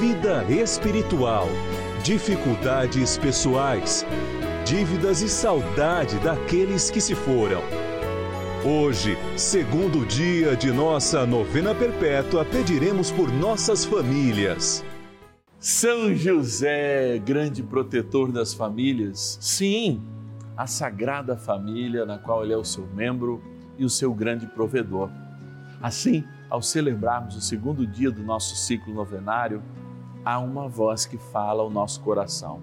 vida espiritual, dificuldades pessoais, dívidas e saudade daqueles que se foram. Hoje, segundo dia de nossa novena perpétua, pediremos por nossas famílias. São José, grande protetor das famílias, sim, a Sagrada Família, na qual ele é o seu membro e o seu grande provedor. Assim, ao celebrarmos o segundo dia do nosso ciclo novenário, há uma voz que fala ao nosso coração.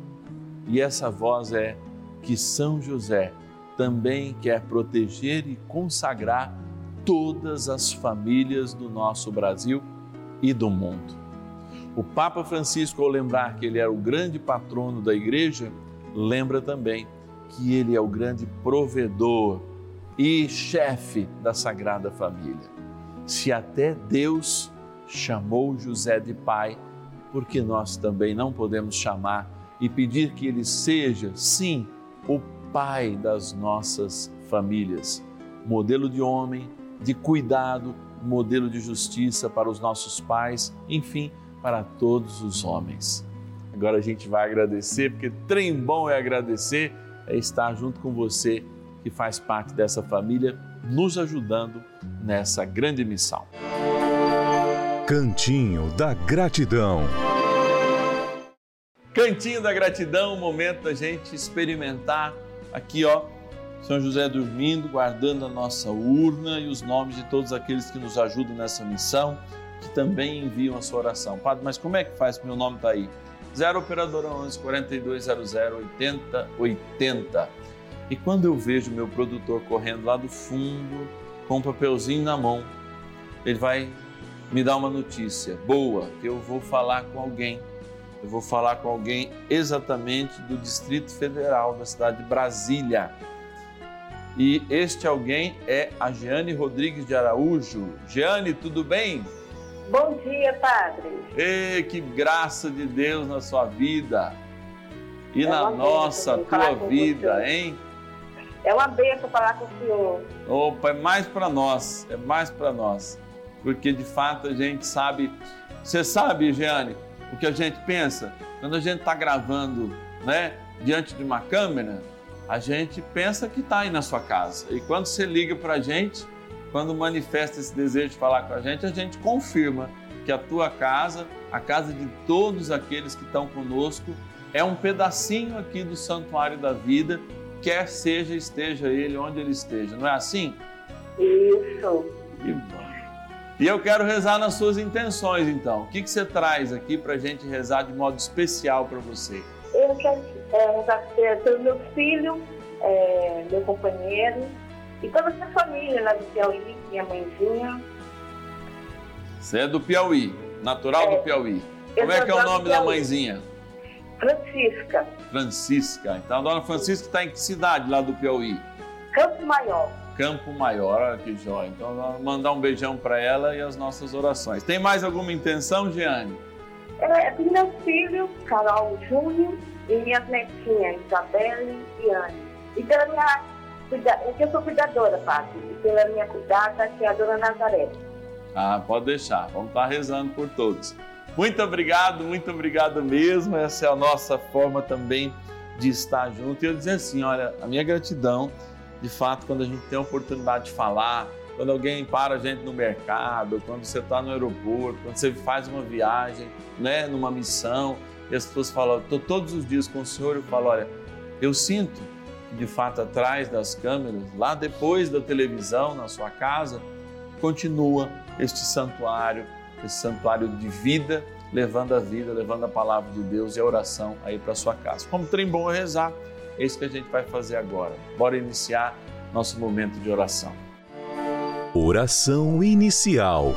E essa voz é que São José também quer proteger e consagrar todas as famílias do nosso Brasil e do mundo. O Papa Francisco, ao lembrar que ele era o grande patrono da igreja, lembra também que ele é o grande provedor e chefe da Sagrada Família se até Deus chamou José de pai, porque nós também não podemos chamar e pedir que ele seja, sim, o pai das nossas famílias, modelo de homem, de cuidado, modelo de justiça para os nossos pais, enfim, para todos os homens. Agora a gente vai agradecer, porque trem bom é agradecer, é estar junto com você que faz parte dessa família nos ajudando nessa grande missão. Cantinho da Gratidão. Cantinho da Gratidão, momento da gente experimentar aqui, ó, São José dormindo, guardando a nossa urna e os nomes de todos aqueles que nos ajudam nessa missão, que também enviam a sua oração. Padre, mas como é que faz? Meu nome está aí. 0 Operadora 11 4200 8080. E quando eu vejo meu produtor correndo lá do fundo, com um papelzinho na mão, ele vai me dar uma notícia boa, que eu vou falar com alguém. Eu vou falar com alguém exatamente do Distrito Federal, da cidade de Brasília. E este alguém é a Jeane Rodrigues de Araújo. Jeane, tudo bem? Bom dia, Padre. Ei, que graça de Deus na sua vida e é na nossa, tua vida, hein? É uma benção falar com o senhor. Opa, é mais para nós, é mais para nós. Porque de fato a gente sabe. Você sabe, Jeane, o que a gente pensa? Quando a gente está gravando né, diante de uma câmera, a gente pensa que está aí na sua casa. E quando você liga para a gente, quando manifesta esse desejo de falar com a gente, a gente confirma que a tua casa, a casa de todos aqueles que estão conosco, é um pedacinho aqui do santuário da vida quer seja esteja ele onde ele esteja. Não é assim? Isso. E, e eu quero rezar nas suas intenções, então. O que, que você traz aqui para a gente rezar de modo especial para você? Eu quero é, rezar pelo meu filho, é, meu companheiro e toda a minha família lá do Piauí, minha mãezinha. Você é do Piauí, natural é, do Piauí. Como é que é o nome da mãezinha? Francisca. Francisca. Então a dona Francisca está em que cidade lá do Piauí? Campo Maior. Campo Maior, olha que jóia. Então vamos mandar um beijão para ela e as nossas orações. Tem mais alguma intenção, Jeane? É, do meu filho, Carol Júnior, e minhas netinhas, Isabelle e Anne. E pela minha, eu sou cuidadora, Padre, e pela minha cuidada, que é a dona Nazaré. Ah, pode deixar. Vamos estar rezando por todos. Muito obrigado, muito obrigado mesmo. Essa é a nossa forma também de estar junto. E eu dizer assim, olha, a minha gratidão, de fato, quando a gente tem a oportunidade de falar, quando alguém para a gente no mercado, quando você está no aeroporto, quando você faz uma viagem, né, numa missão, e as pessoas falam, estou todos os dias com o Senhor, eu falo, olha, eu sinto que de fato atrás das câmeras, lá depois da televisão, na sua casa, continua este santuário, esse santuário de vida, levando a vida, levando a palavra de Deus e a oração aí para sua casa. Como trem bom é rezar, é isso que a gente vai fazer agora. Bora iniciar nosso momento de oração. Oração inicial.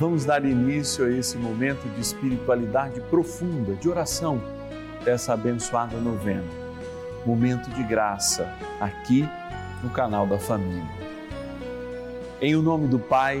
Vamos dar início a esse momento de espiritualidade profunda, de oração dessa abençoada novena. Momento de graça, aqui no canal da família. Em o nome do Pai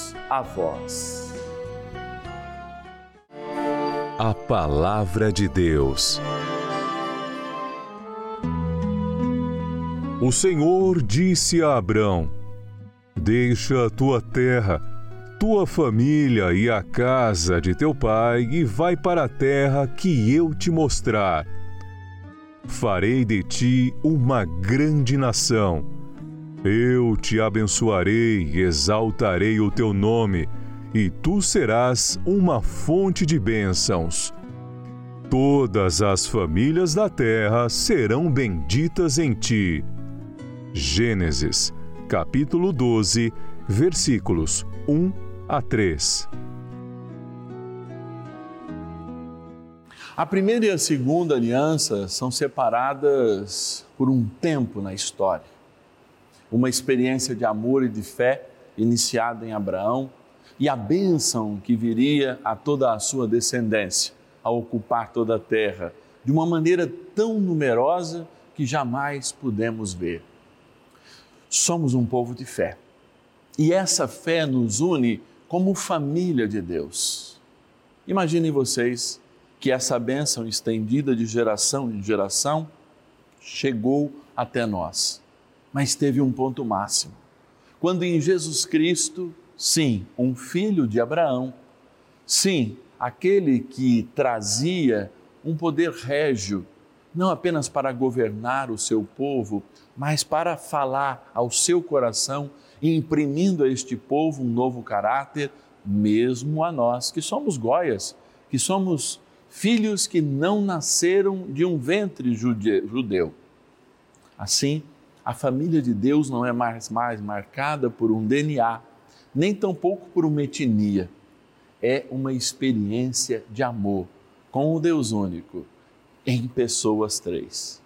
a vós. A Palavra de Deus. O Senhor disse a Abrão: Deixa a tua terra, tua família e a casa de teu pai e vai para a terra que eu te mostrar. Farei de ti uma grande nação eu te abençoarei e exaltarei o teu nome, e tu serás uma fonte de bênçãos. Todas as famílias da terra serão benditas em ti. Gênesis, capítulo 12, versículos 1 a 3. A primeira e a segunda aliança são separadas por um tempo na história uma experiência de amor e de fé iniciada em Abraão e a bênção que viria a toda a sua descendência a ocupar toda a terra de uma maneira tão numerosa que jamais pudemos ver. Somos um povo de fé e essa fé nos une como família de Deus. Imaginem vocês que essa bênção estendida de geração em geração chegou até nós mas teve um ponto máximo. Quando em Jesus Cristo, sim, um filho de Abraão, sim, aquele que trazia um poder régio, não apenas para governar o seu povo, mas para falar ao seu coração, imprimindo a este povo um novo caráter, mesmo a nós que somos goias, que somos filhos que não nasceram de um ventre judeu. Assim, a família de Deus não é mais, mais marcada por um DNA, nem tampouco por uma etnia, é uma experiência de amor com o Deus único em pessoas três.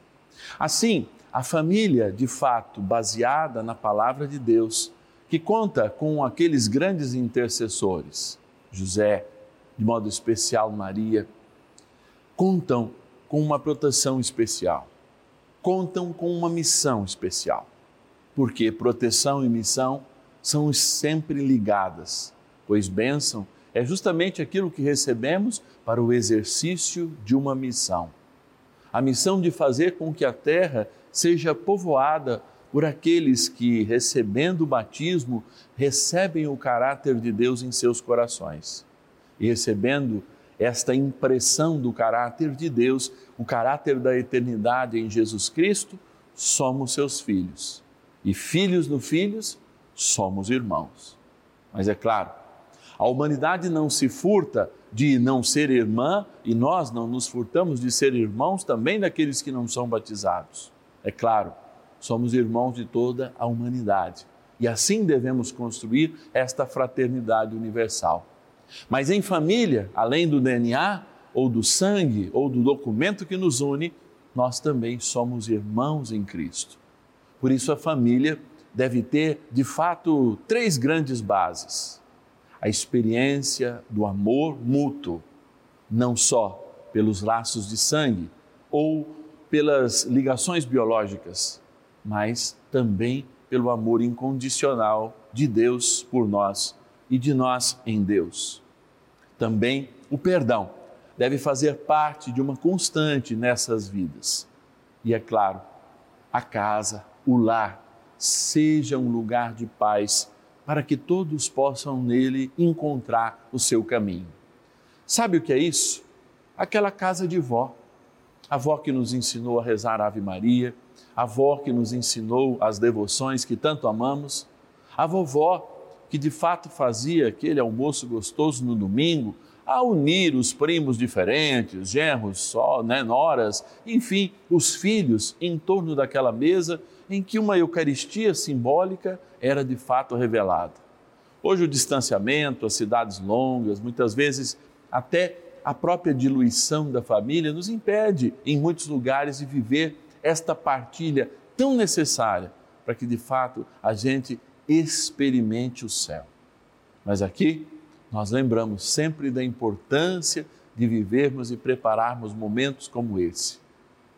Assim, a família, de fato, baseada na palavra de Deus, que conta com aqueles grandes intercessores, José, de modo especial Maria, contam com uma proteção especial, contam com uma missão especial, porque proteção e missão são sempre ligadas, pois bênção é justamente aquilo que recebemos para o exercício de uma missão. A missão de fazer com que a terra seja povoada por aqueles que, recebendo o batismo, recebem o caráter de Deus em seus corações. E recebendo esta impressão do caráter de Deus, o caráter da eternidade em Jesus Cristo, somos seus filhos. E filhos no filhos, somos irmãos. Mas é claro, a humanidade não se furta de não ser irmã e nós não nos furtamos de ser irmãos também daqueles que não são batizados. É claro, somos irmãos de toda a humanidade e assim devemos construir esta fraternidade universal. Mas em família, além do DNA, ou do sangue, ou do documento que nos une, nós também somos irmãos em Cristo. Por isso, a família deve ter, de fato, três grandes bases: a experiência do amor mútuo, não só pelos laços de sangue ou pelas ligações biológicas, mas também pelo amor incondicional de Deus por nós e de nós em Deus. Também o perdão deve fazer parte de uma constante nessas vidas. E é claro, a casa, o lar, seja um lugar de paz para que todos possam nele encontrar o seu caminho. Sabe o que é isso? Aquela casa de vó. A avó que nos ensinou a rezar a Ave Maria, a avó que nos ensinou as devoções que tanto amamos, a vovó que de fato fazia aquele almoço gostoso no domingo, a unir os primos diferentes, genros, só, né, noras, enfim, os filhos em torno daquela mesa em que uma Eucaristia simbólica era de fato revelada. Hoje o distanciamento, as cidades longas, muitas vezes até a própria diluição da família nos impede, em muitos lugares, de viver esta partilha tão necessária para que de fato a gente experimente o céu. Mas aqui nós lembramos sempre da importância de vivermos e prepararmos momentos como esse,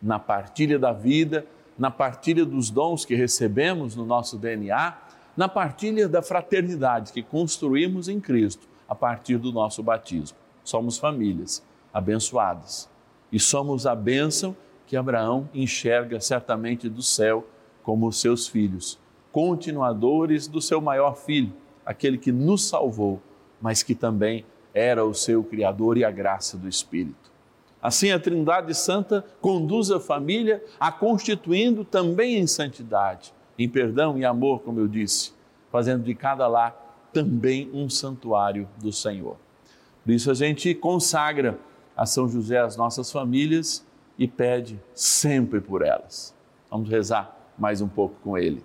na partilha da vida, na partilha dos dons que recebemos no nosso DNA, na partilha da fraternidade que construímos em Cristo a partir do nosso batismo. Somos famílias abençoadas e somos a bênção que Abraão enxerga certamente do céu como os seus filhos continuadores do seu maior filho, aquele que nos salvou, mas que também era o seu Criador e a graça do Espírito. Assim, a Trindade Santa conduz a família a constituindo também em santidade, em perdão e amor, como eu disse, fazendo de cada lar também um santuário do Senhor. Por isso, a gente consagra a São José as nossas famílias e pede sempre por elas. Vamos rezar mais um pouco com ele.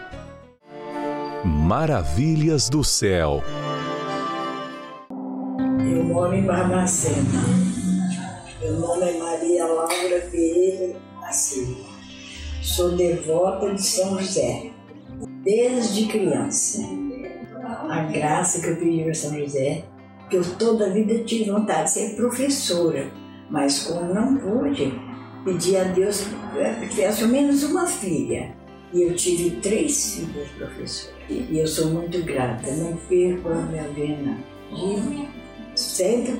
Maravilhas do céu. Eu moro em Barbacena. Meu nome é Maria Laura Pereira da Silva. Sou devota de São José, desde criança. A graça que eu pedi para São José, que eu toda a vida tive vontade de ser professora, mas como não pude, pedi a Deus que tivesse ao menos uma filha. E eu tive três filhas professoras. E eu sou muito grata, não perco a minha vena. Sempre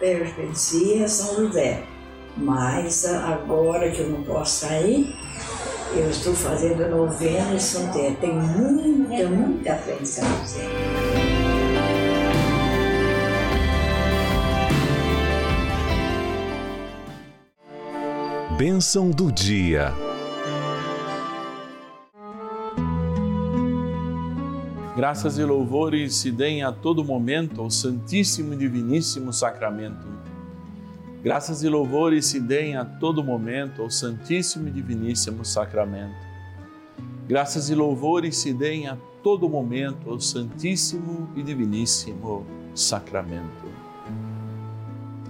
pertencia a São José. Mas agora que eu não posso sair, eu estou fazendo novena em São José. Tenho muita, muita fé em São José. Bênção do dia. Graças e louvores se deem a todo momento ao Santíssimo e Diviníssimo Sacramento. Graças e louvores se deem a todo momento ao Santíssimo e Diviníssimo Sacramento. Graças e louvores se deem a todo momento ao Santíssimo e Diviníssimo Sacramento.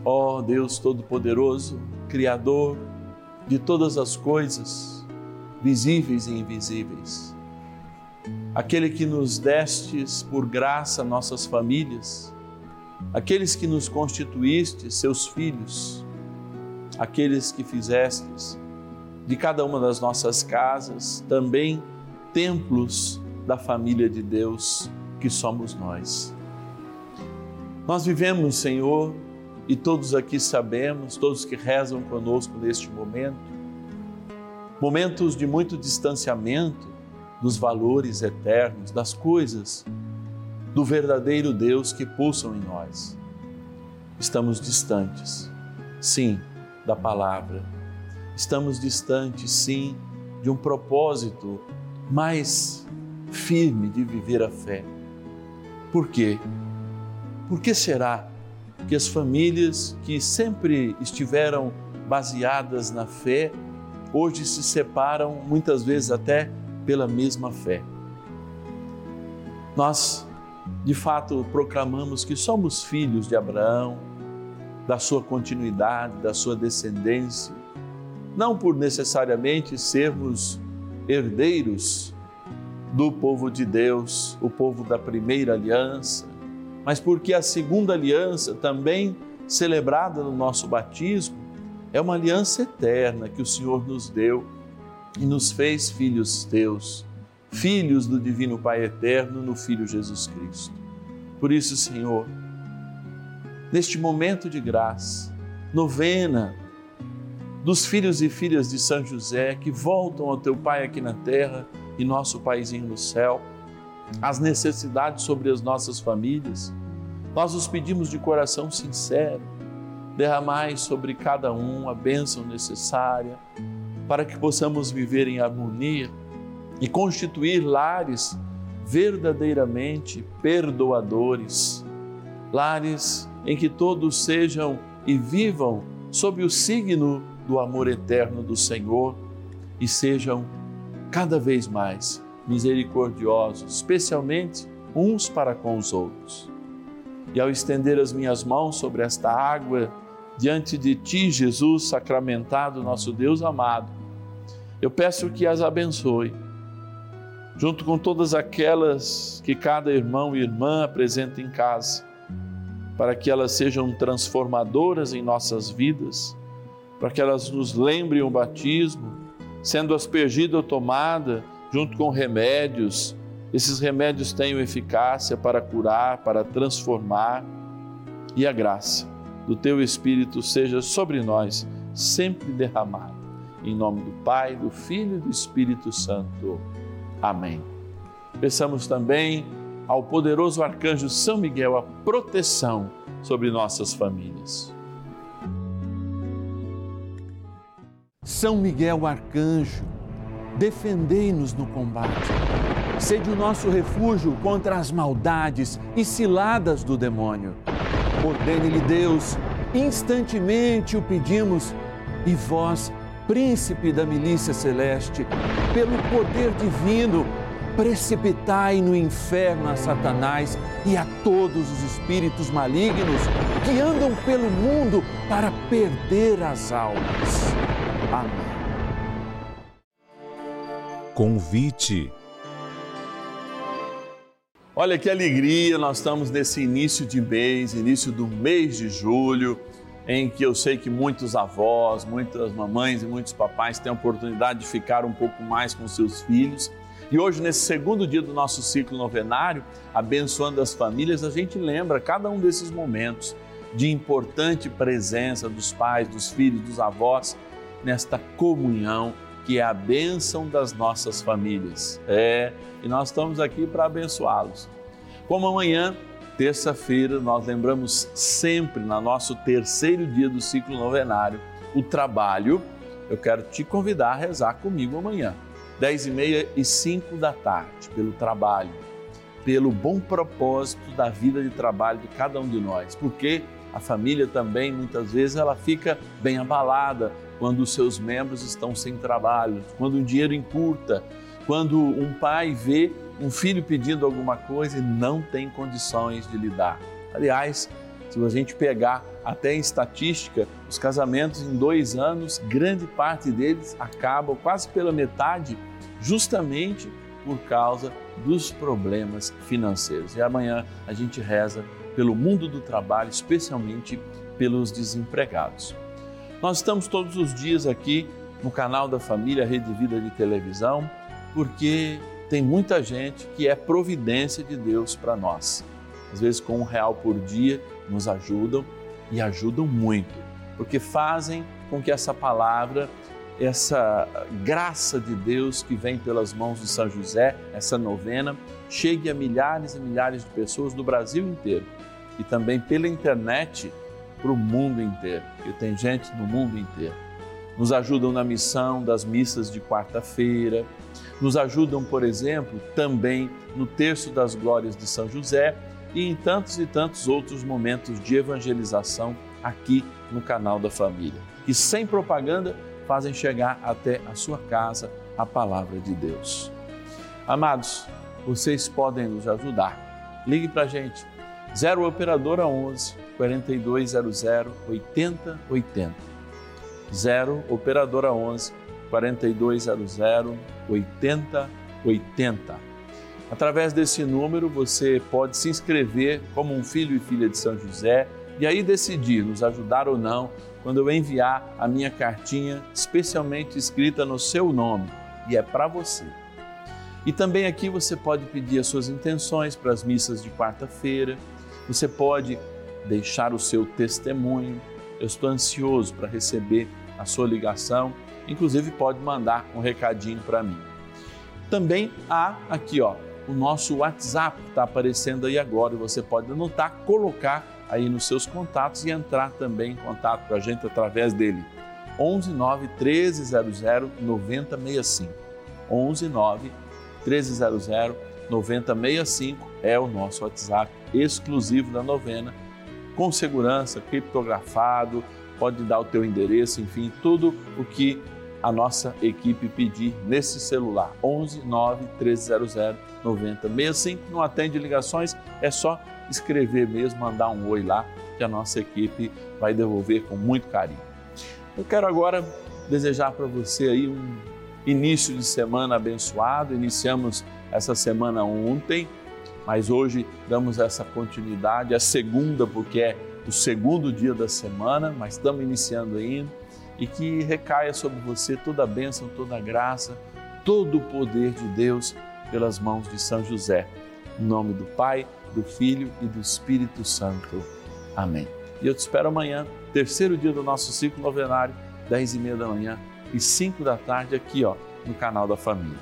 Ó oh Deus Todo-Poderoso, Criador de todas as coisas, visíveis e invisíveis, aquele que nos destes por graça nossas famílias, aqueles que nos constituíste seus filhos, aqueles que fizestes de cada uma das nossas casas também templos da família de Deus que somos nós. Nós vivemos, Senhor, e todos aqui sabemos, todos que rezam conosco neste momento, momentos de muito distanciamento dos valores eternos, das coisas do verdadeiro Deus que pulsam em nós. Estamos distantes, sim, da palavra. Estamos distantes, sim, de um propósito mais firme de viver a fé. Por quê? Por que será que as famílias que sempre estiveram baseadas na fé hoje se separam, muitas vezes até pela mesma fé. Nós, de fato, proclamamos que somos filhos de Abraão, da sua continuidade, da sua descendência, não por necessariamente sermos herdeiros do povo de Deus, o povo da primeira aliança, mas porque a segunda aliança, também celebrada no nosso batismo, é uma aliança eterna que o Senhor nos deu e nos fez filhos teus, filhos do Divino Pai Eterno no Filho Jesus Cristo. Por isso, Senhor, neste momento de graça, novena dos filhos e filhas de São José que voltam ao teu Pai aqui na terra e nosso Paizinho no céu, as necessidades sobre as nossas famílias, nós os pedimos de coração sincero, derramai sobre cada um a bênção necessária para que possamos viver em harmonia e constituir lares verdadeiramente perdoadores, lares em que todos sejam e vivam sob o signo do amor eterno do Senhor e sejam cada vez mais misericordiosos, especialmente uns para com os outros. E ao estender as minhas mãos sobre esta água, diante de Ti, Jesus sacramentado, nosso Deus amado, eu peço que as abençoe, junto com todas aquelas que cada irmão e irmã apresenta em casa, para que elas sejam transformadoras em nossas vidas, para que elas nos lembrem o batismo, sendo aspergida ou tomada junto com remédios, esses remédios tenham eficácia para curar, para transformar, e a graça do Teu Espírito seja sobre nós sempre derramada Em nome do Pai, do Filho e do Espírito Santo. Amém. Peçamos também ao poderoso arcanjo São Miguel a proteção sobre nossas famílias. São Miguel arcanjo, defendei-nos no combate. Sede o nosso refúgio contra as maldades e ciladas do demônio. Ordene-lhe Deus, instantemente o pedimos, e vós, príncipe da milícia celeste, pelo poder divino, precipitai no inferno a Satanás e a todos os espíritos malignos que andam pelo mundo para perder as almas. Amém. Convite. Olha que alegria, nós estamos nesse início de mês, início do mês de julho em que eu sei que muitos avós, muitas mamães e muitos papais têm a oportunidade de ficar um pouco mais com seus filhos. E hoje, nesse segundo dia do nosso ciclo novenário, abençoando as famílias, a gente lembra cada um desses momentos de importante presença dos pais, dos filhos, dos avós nesta comunhão que é a bênção das nossas famílias. É, e nós estamos aqui para abençoá-los. Como amanhã terça-feira, nós lembramos sempre, no nosso terceiro dia do ciclo novenário, o trabalho. Eu quero te convidar a rezar comigo amanhã, 10 e meia e 5 da tarde, pelo trabalho, pelo bom propósito da vida de trabalho de cada um de nós, porque a família também, muitas vezes, ela fica bem abalada quando os seus membros estão sem trabalho, quando o dinheiro encurta, quando um pai vê um filho pedindo alguma coisa e não tem condições de lidar. Aliás, se a gente pegar até em estatística, os casamentos em dois anos, grande parte deles acabam quase pela metade, justamente por causa dos problemas financeiros. E amanhã a gente reza pelo mundo do trabalho, especialmente pelos desempregados. Nós estamos todos os dias aqui no canal da Família Rede Vida de Televisão, porque tem muita gente que é providência de Deus para nós. Às vezes, com um real por dia, nos ajudam e ajudam muito, porque fazem com que essa palavra, essa graça de Deus que vem pelas mãos de São José, essa novena, chegue a milhares e milhares de pessoas do Brasil inteiro e também pela internet para o mundo inteiro, porque tem gente no mundo inteiro. Nos ajudam na missão das missas de quarta-feira, nos ajudam, por exemplo, também no Terço das Glórias de São José e em tantos e tantos outros momentos de evangelização aqui no canal da família, que sem propaganda fazem chegar até a sua casa a palavra de Deus. Amados, vocês podem nos ajudar. Ligue para a gente, 0 Operadora 11 4200 8080. 0 Operadora 11 4200 8080. Através desse número você pode se inscrever como um filho e filha de São José e aí decidir nos ajudar ou não quando eu enviar a minha cartinha especialmente escrita no seu nome e é para você. E também aqui você pode pedir as suas intenções para as missas de quarta-feira, você pode deixar o seu testemunho. Eu estou ansioso para receber a sua ligação inclusive pode mandar um recadinho para mim. Também há aqui, ó, o nosso WhatsApp que está aparecendo aí agora e você pode anotar, colocar aí nos seus contatos e entrar também em contato com a gente através dele. 11 9 1300 9065. 11 9 1300 9065 é o nosso WhatsApp exclusivo da novena, com segurança, criptografado, pode dar o teu endereço, enfim, tudo o que a nossa equipe pedir nesse celular 11 9 1300 9065. Não atende ligações, é só escrever mesmo, mandar um oi lá que a nossa equipe vai devolver com muito carinho. Eu quero agora desejar para você aí um início de semana abençoado. Iniciamos essa semana ontem, mas hoje damos essa continuidade, a segunda porque é o segundo dia da semana, mas estamos iniciando ainda e que recaia sobre você toda a bênção, toda a graça, todo o poder de Deus pelas mãos de São José. Em nome do Pai, do Filho e do Espírito Santo. Amém. E eu te espero amanhã, terceiro dia do nosso ciclo novenário, dez e meia da manhã, e 5 da tarde aqui, ó, no canal da família.